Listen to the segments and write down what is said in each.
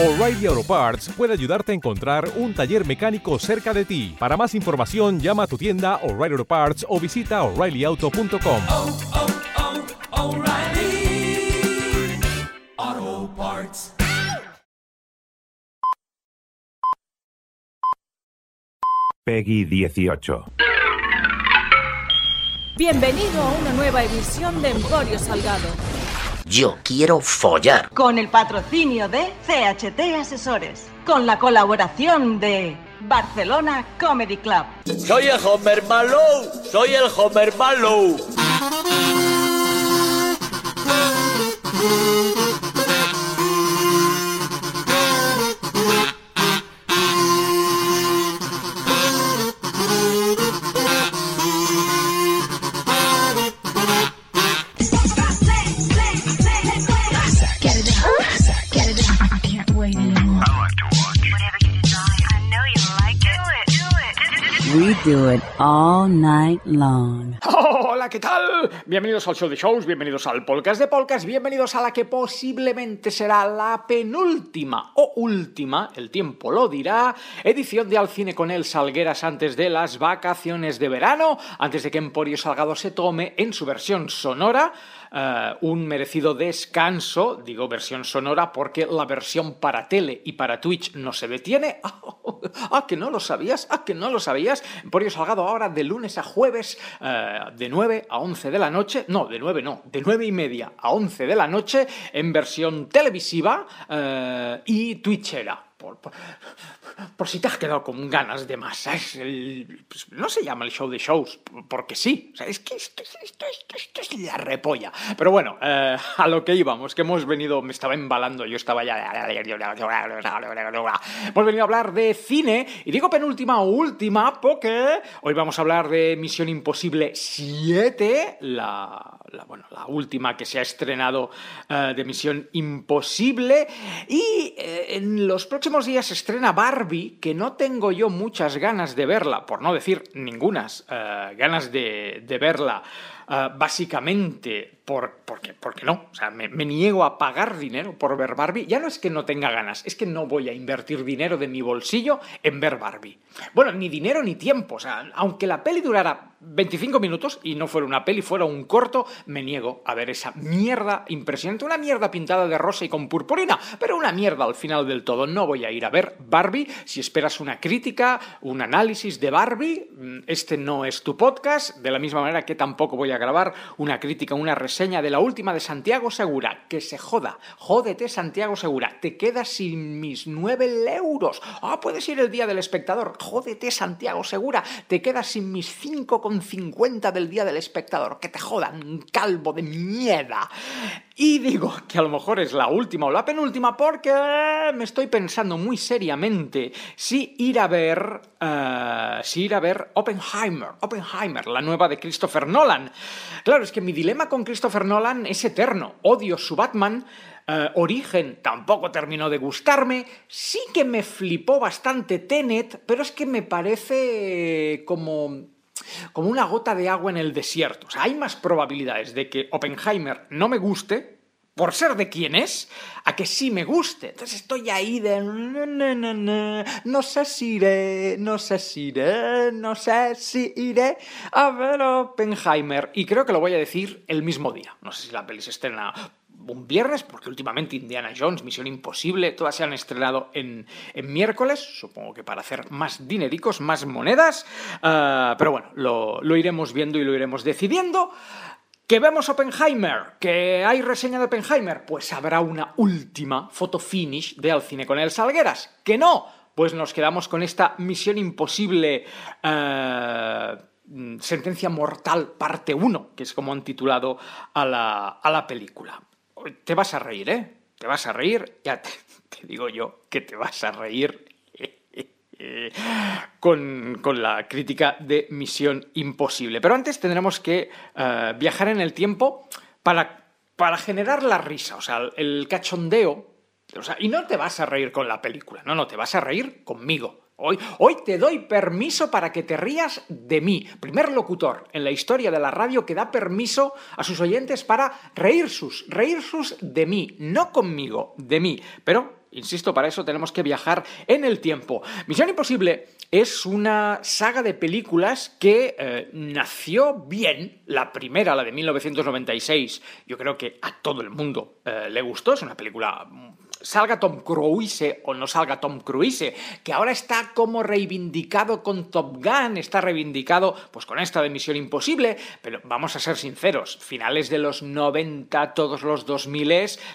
O'Reilly Auto Parts puede ayudarte a encontrar un taller mecánico cerca de ti. Para más información, llama a tu tienda O'Reilly Auto Parts o visita oreillyauto.com. oh, oh, Parts. Peggy 18. Bienvenido a una nueva edición de Emporio Salgado. Yo quiero follar. con el patrocinio de CHT Asesores, con la colaboración de Barcelona Comedy Club. Soy el Homer Malou, soy el Homer Malou. Do. Hola, ¿qué tal? Bienvenidos al show de shows, bienvenidos al podcast de podcast, bienvenidos a la que posiblemente será la penúltima o última, el tiempo lo dirá, edición de Al Cine con el Salgueras antes de las vacaciones de verano, antes de que Emporio Salgado se tome en su versión sonora eh, un merecido descanso, digo versión sonora porque la versión para tele y para Twitch no se detiene. Ah, que no lo sabías, ah, que no lo sabías. Emporio Salgado ahora de lunes a jueves, eh, de 9 a 11 de la noche, no, de 9 no, de 9 y media a 11 de la noche en versión televisiva eh, y twitchera. Por, por- si te has quedado con ganas de más, ¿sabes? El- pues, no se llama el show de shows, porque sí. Es que esto, es- esto, esto- esto es la repolla. Pero bueno, eh, a lo que íbamos, que hemos venido, me estaba embalando, yo estaba ya... Hemos venido a hablar de cine, y digo penúltima o última, porque hoy vamos a hablar de Misión Imposible 7, la, la- bueno, la última que se ha estrenado eh, de Misión Imposible, y eh, en los próximos días se estrena Barbie, que no tengo yo muchas ganas de verla, por no decir ningunas eh, ganas de verla, eh, básicamente por, porque, porque no, o sea, me, me niego a pagar dinero por ver Barbie, ya no es que no tenga ganas, es que no voy a invertir dinero de mi bolsillo en ver Barbie. Bueno, ni dinero ni tiempo, o sea, aunque la peli durara 25 minutos y no fuera una peli, fuera un corto, me niego a ver esa mierda impresionante, una mierda pintada de rosa y con purpurina, pero una mierda al final del todo. No voy a ir a ver Barbie. Si esperas una crítica, un análisis de Barbie, mm, este no es tu podcast, de la misma manera que tampoco voy a grabar una crítica, una reseña de la última de Santiago Segura. Que se joda, jódete Santiago Segura, te quedas sin mis 9 euros. Ah, puedes ir el día del espectador, jódete Santiago Segura, te quedas sin mis 5,50 del día del espectador. Que te jodan, calvo de mierda. Y digo que a lo mejor es la última o la penúltima porque me estoy pensando muy seriamente si ir a ver, eh, si ir a ver Oppenheimer, Oppenheimer, la nueva de Christopher Nolan. Claro, es que mi dilema con Christopher Nolan es eterno. Odio su Batman. eh, Origen tampoco terminó de gustarme. Sí que me flipó bastante Tenet, pero es que me parece como como una gota de agua en el desierto. O sea, hay más probabilidades de que Oppenheimer no me guste, por ser de quien es, a que sí me guste. Entonces estoy ahí de... "Na, na, na, na, No sé si iré, no sé si iré, no sé si iré a ver Oppenheimer. Y creo que lo voy a decir el mismo día. No sé si la peli se estrena un viernes, porque últimamente Indiana Jones, Misión Imposible, todas se han estrenado en, en miércoles, supongo que para hacer más dinericos, más monedas, Ah, pero bueno, lo iremos viendo y lo iremos decidiendo. ¿Que vemos Oppenheimer? ¿Que hay reseña de Oppenheimer? Pues habrá una última foto finish de Al Cine con el Salgueras. ¿Que no? Pues nos quedamos con esta Misión Imposible... eh, Sentencia Mortal Parte 1, que es como han titulado a la, a la película. Te vas a reír, ¿eh? Te vas a reír, ya te, te digo yo que te vas a reír con, con la crítica de Misión Imposible. Pero antes tendremos que eh, viajar en el tiempo para, para generar la risa, o sea, el cachondeo. O sea, y no te vas a reír con la película, no, no, te vas a reír conmigo. Hoy, hoy te doy permiso para que te rías de mí. Primer locutor en la historia de la radio que da permiso a sus oyentes para reír sus, reír sus de mí, no conmigo, de mí. Pero insisto, para eso tenemos que viajar en el tiempo. Misión Imposible es una saga de películas que eh, nació bien. La primera, la de 1996, yo creo que a todo el mundo eh, le gustó. Es una película salga Tom Cruise o no salga Tom Cruise, que ahora está como reivindicado con Top Gun, está reivindicado pues con esta de Misión Imposible, pero vamos a ser sinceros, finales de los 90, todos los 2000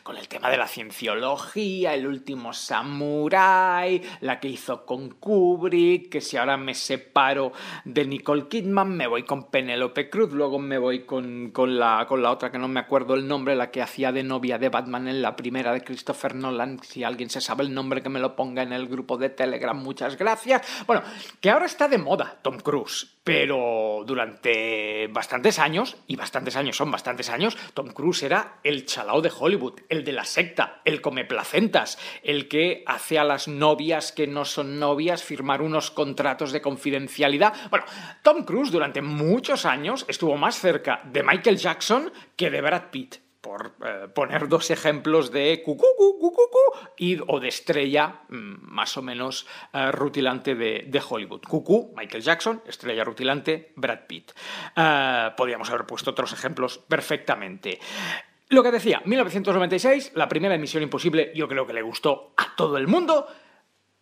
con el tema de la cienciología, el último samurai, la que hizo con Kubrick, que si ahora me separo de Nicole Kidman, me voy con Penélope Cruz, luego me voy con, con, la, con la otra que no me acuerdo el nombre, la que hacía de novia de Batman en la primera de Christopher Nolan, si alguien se sabe el nombre que me lo ponga en el grupo de Telegram, muchas gracias. Bueno, que ahora está de moda Tom Cruise, pero durante bastantes años, y bastantes años son bastantes años, Tom Cruise era el chalao de Hollywood, el de la secta, el come placentas, el que hace a las novias que no son novias firmar unos contratos de confidencialidad. Bueno, Tom Cruise durante muchos años estuvo más cerca de Michael Jackson que de Brad Pitt por eh, poner dos ejemplos de cucú, y, o de estrella mm, más o menos eh, rutilante de, de, Hollywood. Cucú, Michael Jackson, estrella rutilante, Brad Pitt. Eh, podríamos haber puesto otros ejemplos perfectamente. Lo que decía, 1996, la primera emisión imposible, yo creo que le gustó a todo el mundo.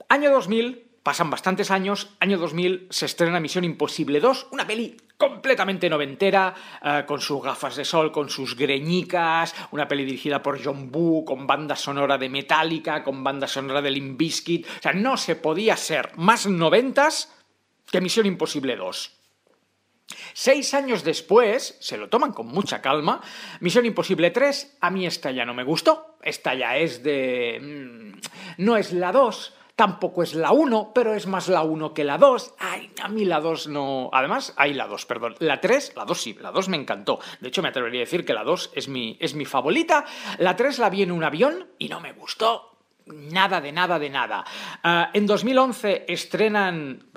Año 2000, Pasan bastantes años, año 2000 se estrena Misión Imposible 2, una peli completamente noventera, eh, con sus gafas de sol, con sus greñicas, una peli dirigida por John Boo, con banda sonora de Metallica, con banda sonora de Limp Bizkit. O sea, no se podía ser más noventas que Misión Imposible 2. Seis años después, se lo toman con mucha calma, Misión Imposible 3, a mí esta ya no me gustó, esta ya es de... Mm, no es la 2, Tampoco es la 1, pero es más la 1 que la 2. Ay, a mí la 2 no... Además, hay la 2, perdón. La 3, la 2 sí, la 2 me encantó. De hecho, me atrevería a decir que la 2 es mi, es mi favorita. La 3 la vi en un avión y no me gustó. Nada de nada de nada. Uh, en 2011 estrenan...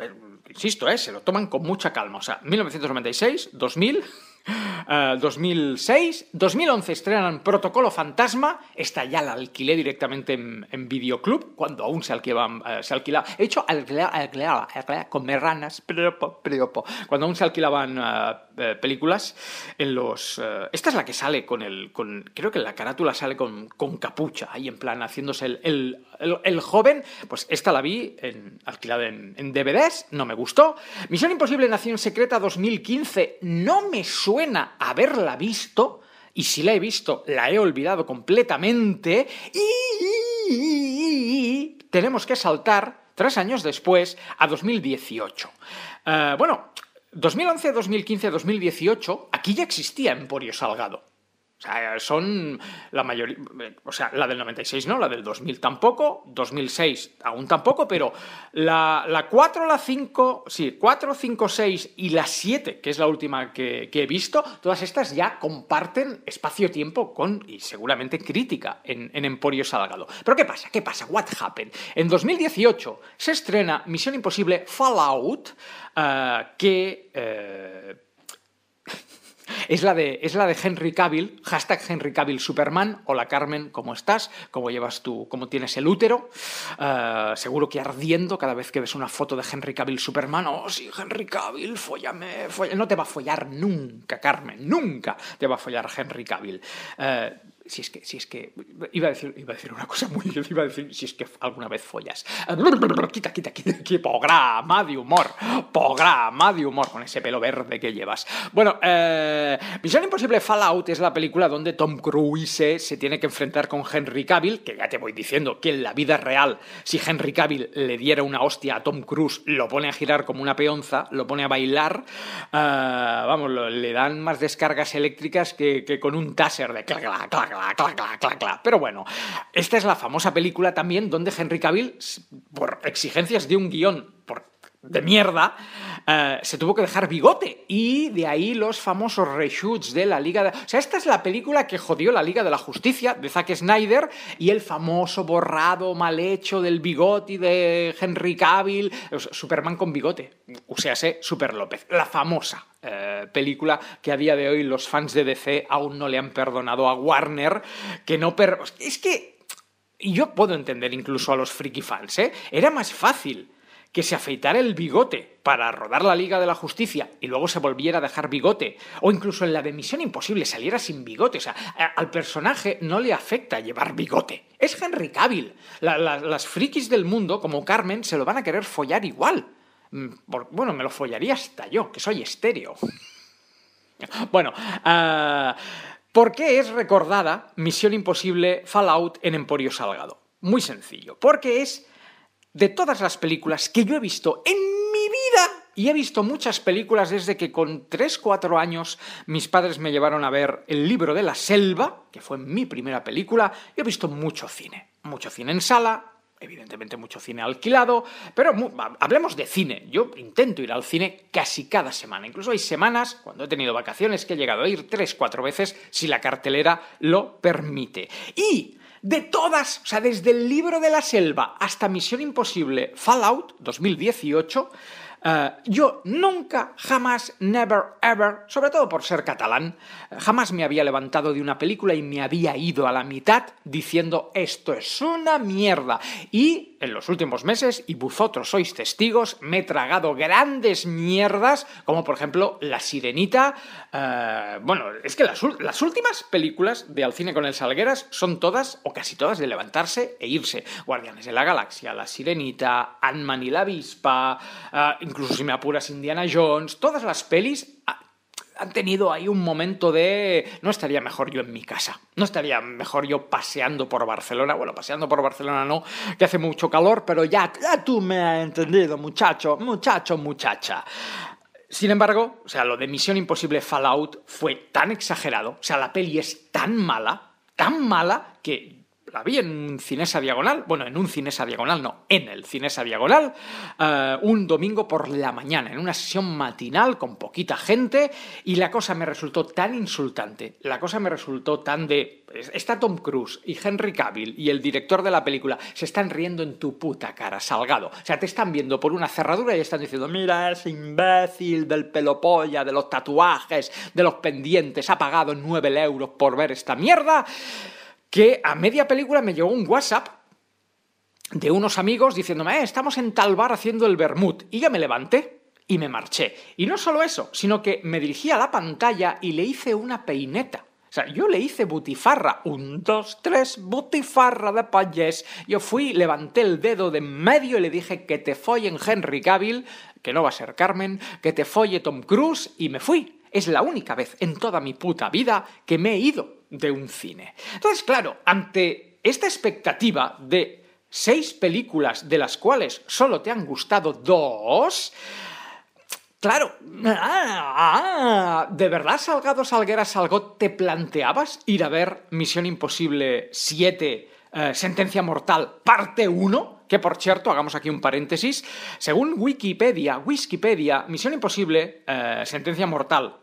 Insisto, eh, se lo toman con mucha calma. O sea, 1996, 2000... Uh, 2006, 2011 estrenan Protocolo Fantasma, esta ya la alquilé directamente en, en Videoclub, cuando aún se alquilaban, uh, se alquilaba, he hecho alquilaba, con merranas, cuando aún se alquilaban uh, películas en los... esta es la que sale con el... Creo que la carátula sale con, capucha, ahí en plan haciéndose el, joven, pues esta la vi en, alquilada en, en DVDs, no me gustó. Misión Imposible Nación Secreta 2015, no me suena suena haberla visto, y si la he visto, la he olvidado completamente, y tenemos que saltar, tres años después, a 2018. Uh, bueno, 2011, 2015, 2018, aquí ya existía Emporio Salgado. Sea, son la mayoría, o sea, la del 96 no, la del 2000 tampoco, 2006 aún tampoco, pero la, la 4, la 5, sí, 4, 5, 6 y la 7, que es la última que, que he visto, todas estas ya comparten espacio-tiempo con, y seguramente crítica, en, en, Emporio Salgado. Pero ¿qué pasa? ¿Qué pasa? What happened? En 2018 se estrena Misión Imposible Fallout, uh, que... Uh, es la, de, es la de Henry Cavill, hashtag Henry Cavill Superman. Hola Carmen, ¿cómo estás? ¿Cómo llevas tú? ¿Cómo tienes el útero? Uh, seguro que ardiendo cada vez que ves una foto de Henry Cavill Superman. Oh, sí, Henry Cavill, fóllame. No te va a follar nunca, Carmen, nunca te va a follar Henry Cavill. Uh, si es que, si es que, iba a decir, iba a decir una cosa muy, iba a decir, si es que alguna vez follas. Quita, quita, quita, quita, programa de humor, programa de humor con ese pelo verde que llevas. Bueno, eh, Misión Imposible Fallout es la película donde Tom Cruise se tiene que enfrentar con Henry Cavill, que ya te voy diciendo que en la vida real, si Henry Cavill le diera una hostia a Tom Cruise, lo pone a girar como una peonza, lo pone a bailar, uh, vamos, le dan más descargas eléctricas que, que con un taser de clac, clac, clac Pero bueno, esta es la famosa película también donde Henry Cavill, por exigencias de un guion por, de mierda, uh, se tuvo que dejar bigote. Y de ahí los famosos reshoots de la Liga de... O sea, esta es la película que jodió la Liga de la Justicia de Zack Snyder y el famoso borrado mal hecho del bigote de Henry Cavill. Superman con bigote. O sea, sé, Super López. La famosa eh, película que a día de hoy los fans de DC aún no le han perdonado a Warner, que no... Per es que y yo puedo entender incluso a los friki fans, ¿eh? Era más fácil que se afeitara el bigote para rodar la Liga de la Justicia y luego se volviera a dejar bigote, o incluso en la de Misión Imposible saliera sin bigote, o sea, al personaje no le afecta llevar bigote. Es Henry Cavill. las frikis del mundo, como Carmen, se lo van a querer follar igual. Mm, bueno, me lo follaría hasta yo, que soy estéreo. bueno, uh, ¿por qué es recordada Misión Imposible Fallout en Emporio Salgado? Muy sencillo, porque es de todas las películas que yo he visto en mi vida, y he visto muchas películas desde que con 3-4 años mis padres me llevaron a ver El libro de la selva, que fue mi primera película, y he visto mucho cine. Mucho cine en sala, evidentemente mucho cine alquilado, pero hablemos de cine. Yo intento ir al cine casi cada semana. Incluso hay semanas, cuando he tenido vacaciones, que he llegado a ir 3-4 veces si la cartelera lo permite. Y de todas, o sea, desde el libro de la selva hasta Misión Imposible Fallout 2018, eh, yo nunca, jamás, never, ever, sobre todo por ser catalán, jamás me había levantado de una película y me había ido a la mitad diciendo esto es una mierda. Y en los últimos meses, y vosotros sois testigos, me he tragado grandes mierdas, como por ejemplo La Sirenita. Eh, bueno, es que las, últimas películas de Al cine con el Salgueras son todas, o casi todas, de levantarse e irse. Guardianes de la Galaxia, La Sirenita, Ant-Man y la Avispa, incluso si me apuras Indiana Jones, todas las pelis han tenido ahí un momento de no estaría mejor yo en mi casa, no estaría mejor yo paseando por Barcelona, bueno, paseando por Barcelona no, que hace mucho calor, pero ya, ya tú me has entendido, muchacho, muchacho, muchacha. Sin embargo, o sea, lo de Misión Imposible Fallout fue tan exagerado, o sea, la peli es tan mala, tan mala, que la vi en un Cinesa Diagonal, bueno, en un Cinesa Diagonal, no, en el Cinesa Diagonal, eh, un domingo por la mañana, en una sesión matinal con poquita gente, y la cosa me resultó tan insultante, la cosa me resultó tan de... Está Tom Cruise y Henry Cavill y el director de la película se están riendo en tu puta cara, salgado. O sea, te están viendo por una cerradura y están diciendo, mira, ese imbécil del pelo polla, de los tatuajes, de los pendientes, ha pagado 9 euros por ver esta mierda que a media película me llegó un WhatsApp de unos amigos diciéndome, eh, estamos en tal bar haciendo el vermut. Y yo me levanté y me marché. Y no solo eso, sino que me dirigí a la pantalla y le hice una peineta. O sea, yo le hice butifarra, un, dos, tres, butifarra de payés. Yo fui, levanté el dedo de en medio y le dije que te follen Henry Cavill, que no va a ser Carmen, que te folle Tom Cruise, y me fui. Es la única vez en toda mi puta vida que me he ido de un cine. Entonces, claro, ante esta expectativa de seis películas de las cuales solo te han gustado dos, Claro, ¿de verdad Salgado Salguera Salgo te planteabas ir a ver Misión Imposible 7, eh, Sentencia Mortal, parte 1? Que por cierto, hagamos aquí un paréntesis, según Wikipedia, Wikipedia, Misión Imposible, eh, Sentencia Mortal,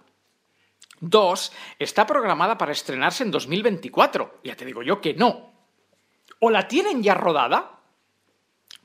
2 está programada para estrenarse en 2024. Ya te digo yo que no. O la tienen ya rodada,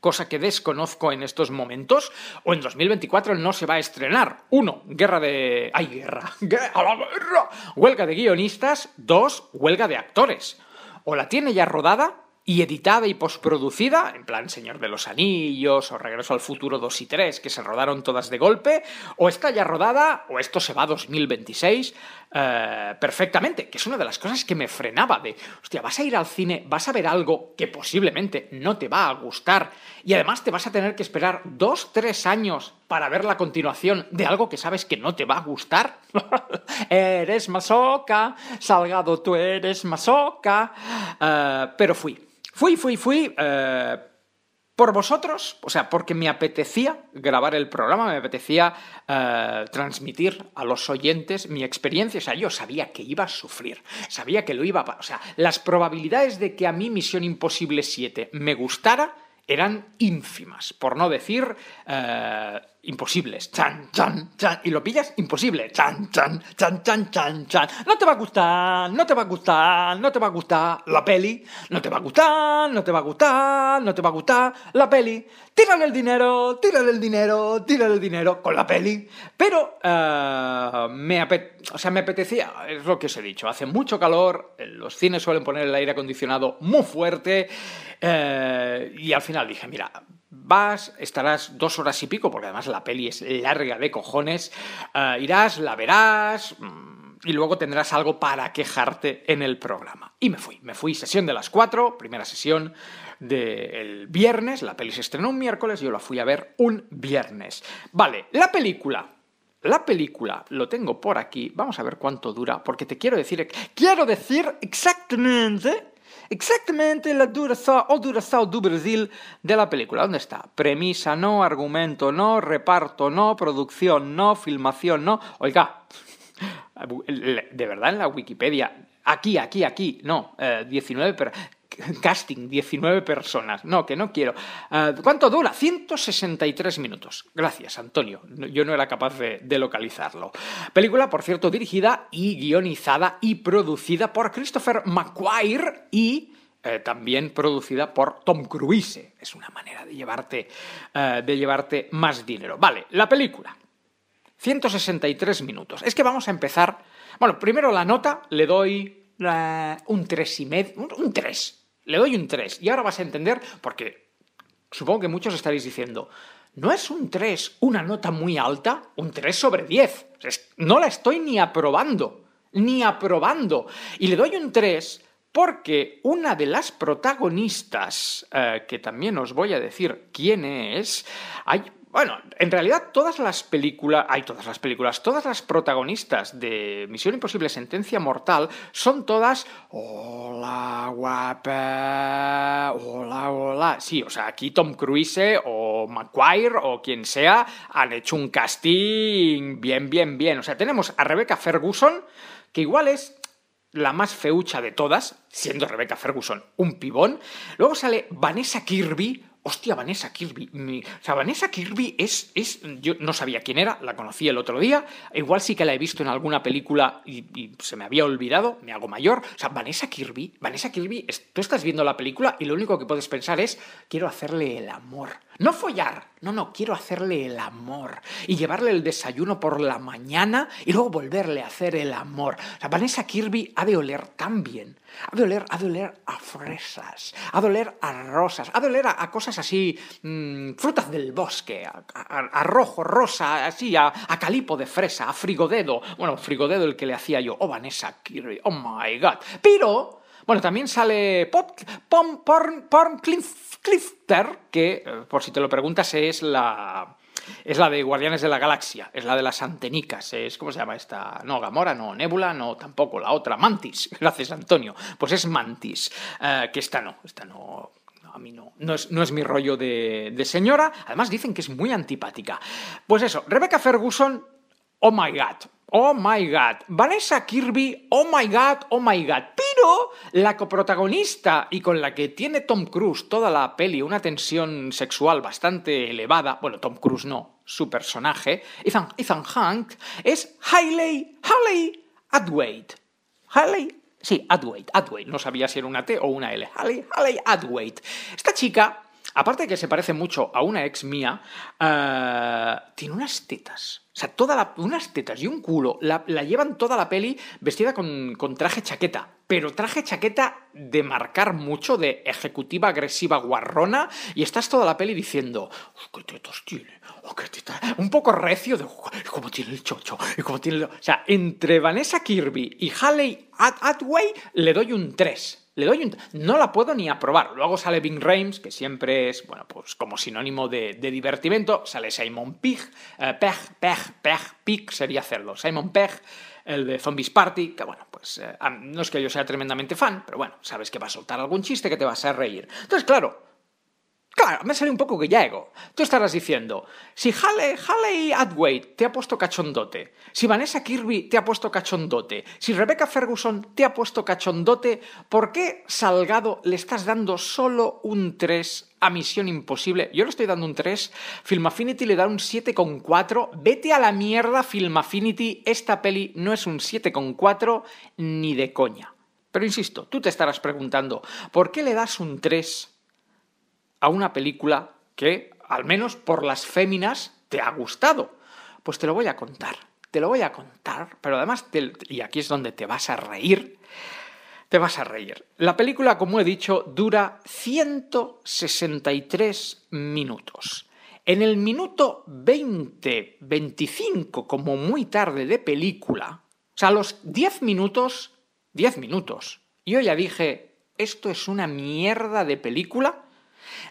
cosa que desconozco en estos momentos, o en 2024 no se va a estrenar. Uno, guerra de... ¡Ay, guerra! ¡A la guerra! Huelga de guionistas. Dos, huelga de actores. O la tiene ya rodada y editada y postproducida, en plan Señor de los Anillos o Regreso al Futuro 2 y 3, que se rodaron todas de golpe, o está ya rodada, o esto se va a 2026 eh, perfectamente, que es una de las cosas que me frenaba de, hostia, vas a ir al cine, vas a ver algo que posiblemente no te va a gustar, y además te vas a tener que esperar dos, tres años para ver la continuación de algo que sabes que no te va a gustar. eres masoca, Salgado, tú eres masoca, eh, pero fui. Fui, fui, fui. Eh, por vosotros, o sea, porque me apetecía grabar el programa, me apetecía eh, transmitir a los oyentes mi experiencia, o sea, yo sabía que iba a sufrir, sabía que lo iba a... O sea, las probabilidades de que a mí Misión Imposible 7 me gustara eran ínfimas, por no decir eh, imposibles. Chan, chan, chan. Y lo pillas imposible. Chan, chan, chan, chan, chan, chan. No te va a gustar, no te va a gustar, no te va a gustar la peli. No te va a gustar, no te va a gustar, no te va a gustar la peli. Tírale el dinero, tírale el dinero, tírale el dinero con la peli. Pero eh, me, apet- o sea, me apetecía, es lo que os he dicho, hace mucho calor, en los cines suelen poner el aire acondicionado muy fuerte eh, y al final dije, mira, vas, estarás dos horas y pico, porque además la peli es larga de cojones, eh, irás, la verás mm, y luego tendrás algo para quejarte en el programa. Y me fui, me fui, sesión de las cuatro, primera sesión del viernes, la peli se estrenó un miércoles, yo la fui a ver un viernes. Vale, la película. La película lo tengo por aquí. Vamos a ver cuánto dura, porque te quiero decir, quiero decir exactamente, exactamente la duración o duración du Brasil de la película. ¿Dónde está? Premisa no, argumento no, reparto no, producción no, filmación no. Oiga, de verdad en la Wikipedia, aquí, aquí, aquí, no, eh, 19 per- casting, 19 personas. No, que no quiero. Eh, ¿Cuánto dura? 163 minutos. Gracias, Antonio. Yo no era capaz de, de localizarlo. Película, por cierto, dirigida y guionizada y producida por Christopher McQuire y eh, también producida por Tom Cruise. Es una manera de llevarte, eh, de llevarte más dinero. Vale, la película. 163 minutos. Es que vamos a empezar. Bueno, primero la nota le doy un 3 y medio. Un, un 3. Le doy un 3. Y ahora vas a entender porque supongo que muchos estaréis diciendo. ¿No es un 3 una nota muy alta? Un 3 sobre 10. O sea, es- no la estoy ni aprobando. Ni aprobando. Y le doy un 3 porque una de las protagonistas, eh, que también os voy a decir quién es, hay, bueno, en realidad todas las películas, hay todas las películas, todas las protagonistas de Misión Imposible Sentencia Mortal son todas, hola guapa, hola, hola. Sí, o sea, aquí Tom Cruise o McQuire o quien sea han hecho un casting bien, bien, bien. O sea, tenemos a Rebecca Ferguson, que igual es la más feucha de todas, siendo Rebecca Ferguson un pibón. Luego sale Vanessa Kirby. Hostia, Vanessa Kirby. O sea, Vanessa Kirby es, es. Yo no sabía quién era, la conocí el otro día. Igual sí que la he visto en alguna película y, se me había olvidado, me hago mayor. O sea, Vanessa Kirby. Vanessa Kirby, tú estás viendo la película y lo único que puedes pensar es: quiero hacerle el amor. No follar, no, no, quiero hacerle el amor. Y llevarle el desayuno por la mañana y luego volverle a hacer el amor. O sea, Vanessa Kirby ha de oler tan bien. Ha de oler, ha de oler a fresas, ha de oler a rosas, ha de oler a, cosas así, mm, frutas del bosque, a, rojo, rosa, así, a, calipo de fresa, a frigodedo. Bueno, frigodedo el que le hacía yo. Oh, Vanessa Kirby, oh my god. Pero, bueno, también sale Pot, Pom, Porn, Porn Cliff- Clifter, que, eh, por si te lo preguntas, es la... Es la de Guardianes de la Galaxia, es la de las antenicas, es, ¿cómo se llama esta? No, Gamora, no, Nebula, no, tampoco, la otra, Mantis, gracias Antonio, pues es Mantis, eh, que esta no, esta no, a mí no, no es, no es mi rollo de, de señora, además dicen que es muy antipática. Pues eso, Rebecca Ferguson, oh my god, oh my god, Vanessa Kirby, oh my god, oh my god, pero la coprotagonista y con la que tiene Tom Cruise toda la peli una tensión sexual bastante elevada, bueno, Tom Cruise no, su personaje, Ethan, Ethan Hunt, es Hailey, Hailey Atwaite. Hailey, sí, Atwaite, Atwaite, no sabía si era una T o una L. Hailey, Hailey Atwaite. Esta chica, aparte de que se parece mucho a una ex mía, eh, tiene unas tetas. O sea, toda unas tetas y un culo. La, llevan toda la peli vestida con, con traje chaqueta. Pero traje chaqueta de marcar mucho, de ejecutiva agresiva guarrona. Y estás toda la peli diciendo, "Oh, ¿qué tetas tiene? Qué tetas". Un poco recio de, "Oh, ¿y cómo tiene el chocho? ¿Y cómo tiene el-". O sea, entre Vanessa Kirby y Haley At- Atway le doy un 3. Le doy un... No la puedo ni aprobar. Luego sale Bing Rames, que siempre es, bueno, pues como sinónimo de, de divertimento. Sale Simon Pegg, eh, Pegg, Pegg, Pegg, sería hacerlo. Simon Pegg, el de Zombies Party, que bueno, pues eh, no es que yo sea tremendamente fan, pero bueno, sabes que va a soltar algún chiste que te vas a reír. Entonces, claro, claro, me sale un poco gallego. Tú estarás diciendo, si Halle, Halle Atway te ha puesto cachondote, si Vanessa Kirby te ha puesto cachondote, si Rebecca Ferguson te ha puesto cachondote, ¿por qué Salgado le estás dando solo un 3 a Misión Imposible? Yo le estoy dando un 3, Film Affinity le da un 7,4. Vete a la mierda, Film Affinity, esta peli no es un 7,4 ni de coña. Pero insisto, tú te estarás preguntando, ¿por qué le das un 3 a una película que, al menos por las féminas, te ha gustado? Pues te lo voy a contar, te lo voy a contar, pero además, y aquí es donde te vas a reír, te vas a reír. La película, como he dicho, dura 163 minutos. En el minuto 20, 25, como muy tarde de película, o sea, los 10 minutos, 10 minutos, yo ya dije, esto es una mierda de película,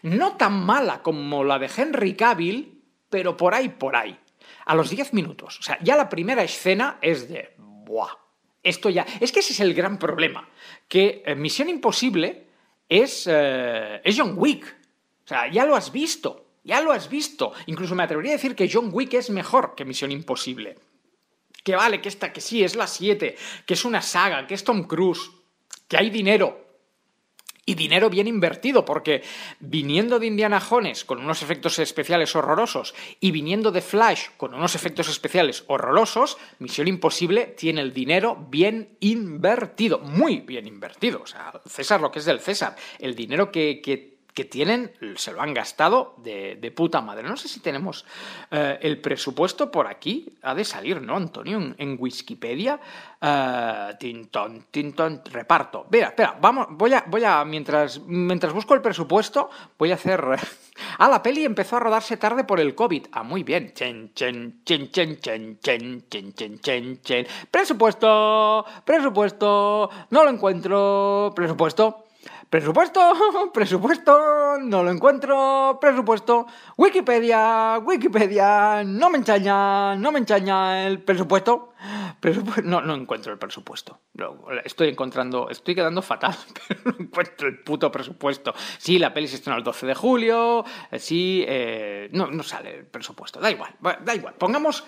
no tan mala como la de Henry Cavill, pero por ahí, por ahí. A los 10 minutos. O sea, ya la primera escena es de... ¡Buah! Esto ya... Es que ese es el gran problema. Que eh, Misión Imposible es, eh, es John Wick. O sea, ya lo has visto. Ya lo has visto. Incluso me atrevería a decir que John Wick es mejor que Misión Imposible. Que vale, que esta, que sí, es la 7, que es una saga, que es Tom Cruise, que hay dinero, y dinero bien invertido, porque viniendo de Indiana Jones con unos efectos especiales horrorosos y viniendo de Flash con unos efectos especiales horrorosos, Misión Imposible tiene el dinero bien invertido, muy bien invertido. O sea, César lo que es del César, el dinero que, que- que tienen se lo han gastado de, puta madre. No sé si tenemos eh, el presupuesto por aquí, ha de salir, ¿no, Antonio? En, en Wikipedia. Eh, tintón, tintón, reparto. Mira, espera, vamos, voy a, voy a, mientras, mientras busco el presupuesto, voy a hacer... Ah, la peli empezó a rodarse tarde por el COVID. Ah, muy bien. Chen, chen, chen, chen, chen, chen, chen, chen, chen, chen. Presupuesto, presupuesto, no lo encuentro. Presupuesto. Presupuesto, presupuesto, no lo encuentro, presupuesto, Wikipedia, Wikipedia, no me enchaña, no me enchaña el presupuesto, Presupu- no, no encuentro el presupuesto, estoy encontrando, estoy quedando fatal, pero no encuentro el puto presupuesto. Sí, la peli se estrenó el 12 de julio, eh, sí, eh, no, no sale el presupuesto, da igual, da igual, pongamos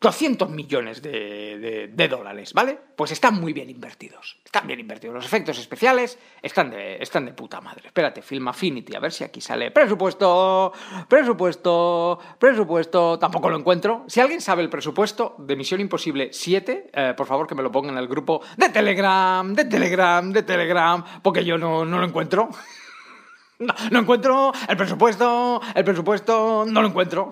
200 millones de, de- dólares, ¿vale? Pues están muy bien invertidos. Están bien invertidos. Los efectos especiales están de, están de puta madre. Espérate, Film Affinity, a ver si aquí sale. Presupuesto, presupuesto, presupuesto. Tampoco lo encuentro. Si alguien sabe el presupuesto de Misión Imposible 7, eh, por favor que me lo pongan en el grupo de Telegram, de Telegram, de Telegram, porque yo no, no lo encuentro. No, no encuentro el presupuesto, el presupuesto, no lo encuentro.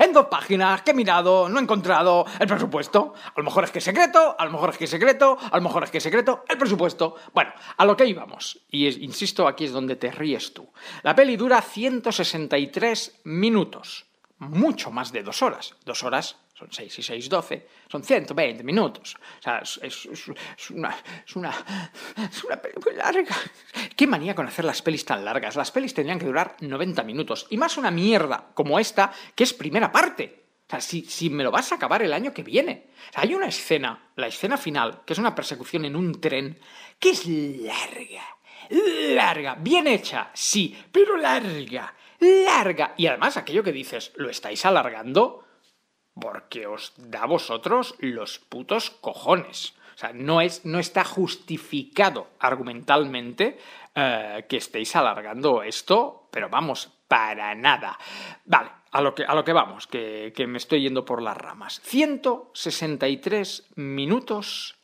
En dos páginas que he mirado, no he encontrado el presupuesto. A lo mejor es que es secreto, a lo mejor es que es secreto, a lo mejor es que es secreto, el presupuesto. Bueno, a lo que íbamos. Y insisto, aquí es donde te ríes tú. La peli dura 163 minutos. Mucho más de dos horas. Dos horas son 6 y 6, 12. Son 120 minutos. O sea, es, una, es, una, es una peli muy larga. Qué manía con hacer las pelis tan largas. Las pelis tendrían que durar 90 minutos. Y más una mierda como esta, que es primera parte. O sea, si, si me lo vas a acabar el año que viene. O sea, hay una escena, la escena final, que es una persecución en un tren, que es larga. Larga, bien hecha, sí, pero larga, larga. Y además aquello que dices, ¿lo estáis alargando? Porque os da a vosotros los putos cojones. O sea, no, es, no está justificado argumentalmente eh, que estéis alargando esto, pero vamos, para nada. Vale, a lo que, a lo que vamos, que, que me estoy yendo por las ramas. 163 minutos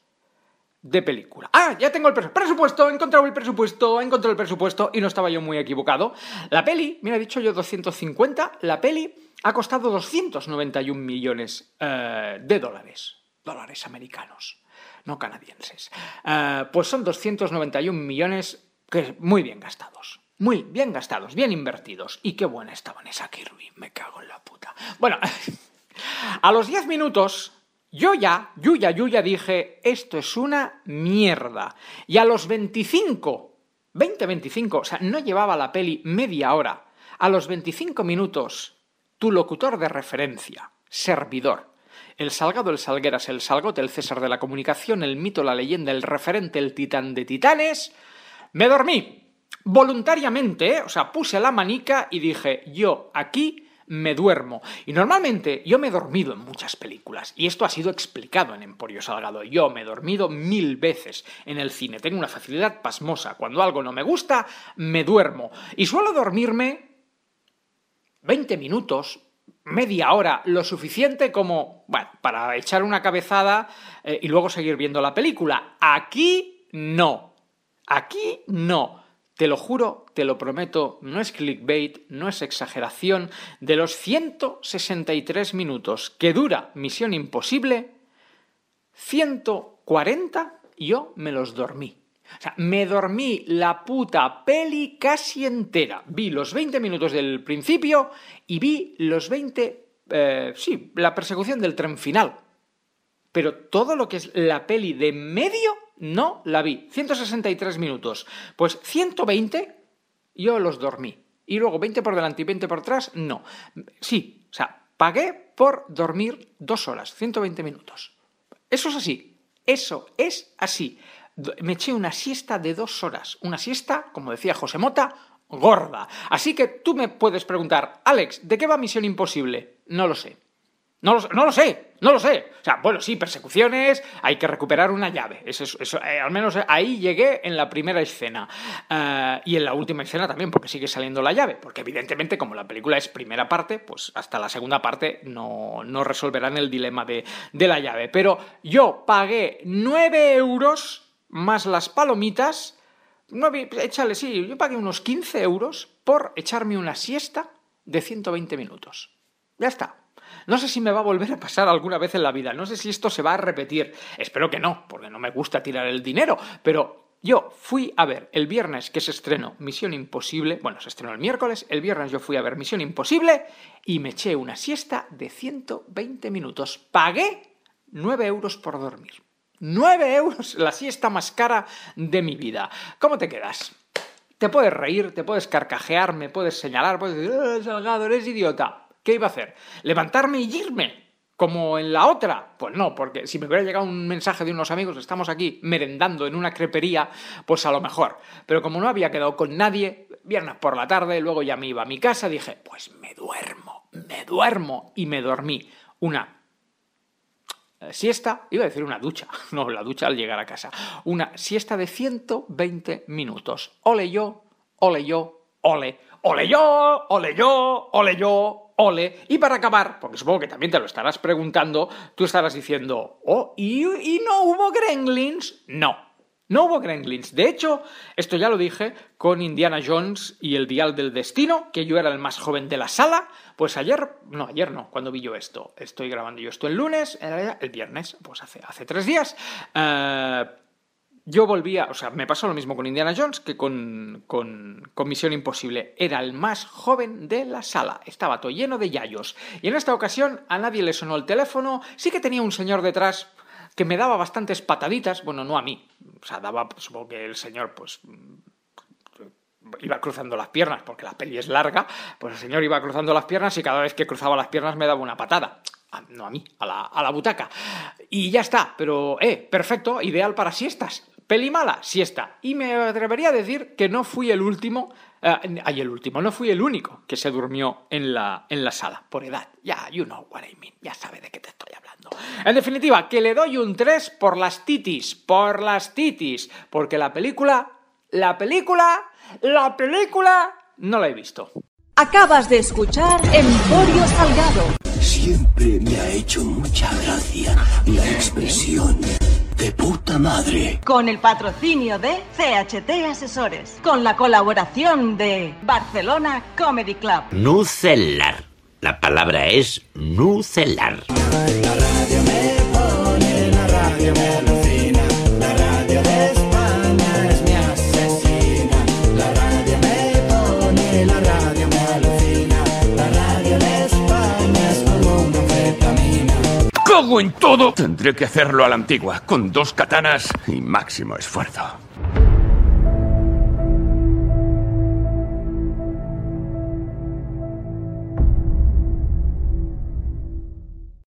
de película. Ah, ya tengo el presu- presupuesto, he encontrado el presupuesto, he encontrado el presupuesto y no estaba yo muy equivocado. La peli, mira, he dicho yo 250, la peli ha costado 291 millones eh, de dólares. Dólares americanos, no canadienses. Eh, pues son 291 millones que muy bien gastados. Muy bien gastados, bien invertidos. Y qué buena estaba esa Kirby, me cago en la puta. Bueno, a los 10 minutos, yo ya, yo ya, dije, esto es una mierda. Y a los 25, 20, 25, o sea, no llevaba la peli media hora. A los 25 minutos, tu locutor de referencia, servidor, el Salgado, el Salgueras, el Salgote, el César de la Comunicación, el mito, la leyenda, el referente, el titán de titanes, me dormí. voluntariamente, ¿eh? o sea, puse la manica y dije, yo aquí me duermo. Y normalmente yo me he dormido en muchas películas, y esto ha sido explicado en Emporio Salgado. Yo me he dormido mil veces en el cine, tengo una facilidad pasmosa. Cuando algo no me gusta, me duermo. Y suelo dormirme 20 minutos, media hora, lo suficiente como, para echar una cabezada eh, y luego seguir viendo la película. Aquí no. Aquí no. Te lo juro, te lo prometo, no es clickbait, no es exageración. De los 163 minutos que dura Misión Imposible, 140 yo me los dormí. O sea, me dormí la puta peli casi entera. Vi los 20 minutos del principio y vi los 20... Eh, sí, la persecución del tren final. Pero todo lo que es la peli de medio no la vi. 163 minutos. Pues 120 yo los dormí. Y luego 20 por delante y 20 por atrás, no. Sí, o sea, pagué por dormir dos horas, 120 minutos. Eso es así. Eso es así. Me eché una siesta de dos horas. Una siesta, como decía José Mota, gorda. Así que tú me puedes preguntar, Alex, ¿de qué va Misión Imposible? No lo sé. No lo, no lo, sé, no lo sé. O sea, bueno, sí, persecuciones, hay que recuperar una llave. Eso, eso eh, al menos ahí llegué en la primera escena. Uh, y en la última escena también, porque sigue saliendo la llave. Porque evidentemente, como la película es primera parte, pues hasta la segunda parte no, no resolverán el dilema de, de la llave. Pero yo pagué 9 euros más las palomitas. 9, échale, sí, yo pagué unos 15 euros por echarme una siesta de 120 minutos. Ya está. No sé si me va a volver a pasar alguna vez en la vida, no sé si esto se va a repetir. Espero que no, porque no me gusta tirar el dinero, pero yo fui a ver el viernes que se estrenó Misión Imposible, bueno, se estrenó el miércoles, el viernes yo fui a ver Misión Imposible y me eché una siesta de 120 minutos. Pagué 9 euros por dormir. 9 euros, la siesta más cara de mi vida. ¿Cómo te quedas? Te puedes reír, te puedes carcajear, me puedes señalar, puedes decir, eh, Salgado, eres idiota. ¿Qué iba a hacer? ¿Levantarme y irme? Como en la otra. Pues no, porque si me hubiera llegado un mensaje de unos amigos, estamos aquí merendando en una crepería, pues a lo mejor. Pero como no había quedado con nadie, viernes por la tarde, luego ya me iba a mi casa, dije, pues me duermo, me duermo. Y me dormí una eh, siesta, iba a decir una ducha, no, la ducha al llegar a casa. Una siesta de 120 minutos. Ole yo, ole yo, ole. Ole yo, ole yo, ole yo, ole. Y para acabar, porque supongo que también te lo estarás preguntando, tú estarás diciendo, oh, ¿y, no hubo gremlins? No. No hubo gremlins. De hecho, esto ya lo dije con Indiana Jones y el Dial del Destino, que yo era el más joven de la sala. Pues ayer, no, ayer no, cuando vi yo esto. Estoy grabando yo esto el lunes, el viernes, pues hace, hace tres días. Uh, yo volvía, o sea, me pasó lo mismo con Indiana Jones que con, con, con, Misión Imposible. Era el más joven de la sala, estaba todo lleno de yayos. Y en esta ocasión a nadie le sonó el teléfono, sí que tenía un señor detrás que me daba bastantes pataditas, bueno, no a mí, o sea, daba, supongo que el señor, pues iba cruzando las piernas, porque la peli es larga, pues el señor iba cruzando las piernas y cada vez que cruzaba las piernas me daba una patada. No a mí, a la, a la butaca. Y ya está, pero, eh, perfecto, ideal para siestas. Peli mala, siesta. Y me atrevería a decir que no fui el último, eh, ay, el último, no fui el único que se durmió en la, en la sala, por edad. Ya, you know what I mean, ya sabe de qué te estoy hablando. En definitiva, que le doy un 3 por las titis, por las titis, porque la película, la película, la película, no la he visto. Acabas de escuchar Emporio Salgado. Siempre me ha hecho mucha gracia la expresión de puta madre. Con el patrocinio de CHT Asesores. Con la colaboración de Barcelona Comedy Club. Nucelar. La palabra es nucelar. ¡Cago en todo! Tendré que hacerlo a la antigua, con dos katanas y máximo esfuerzo.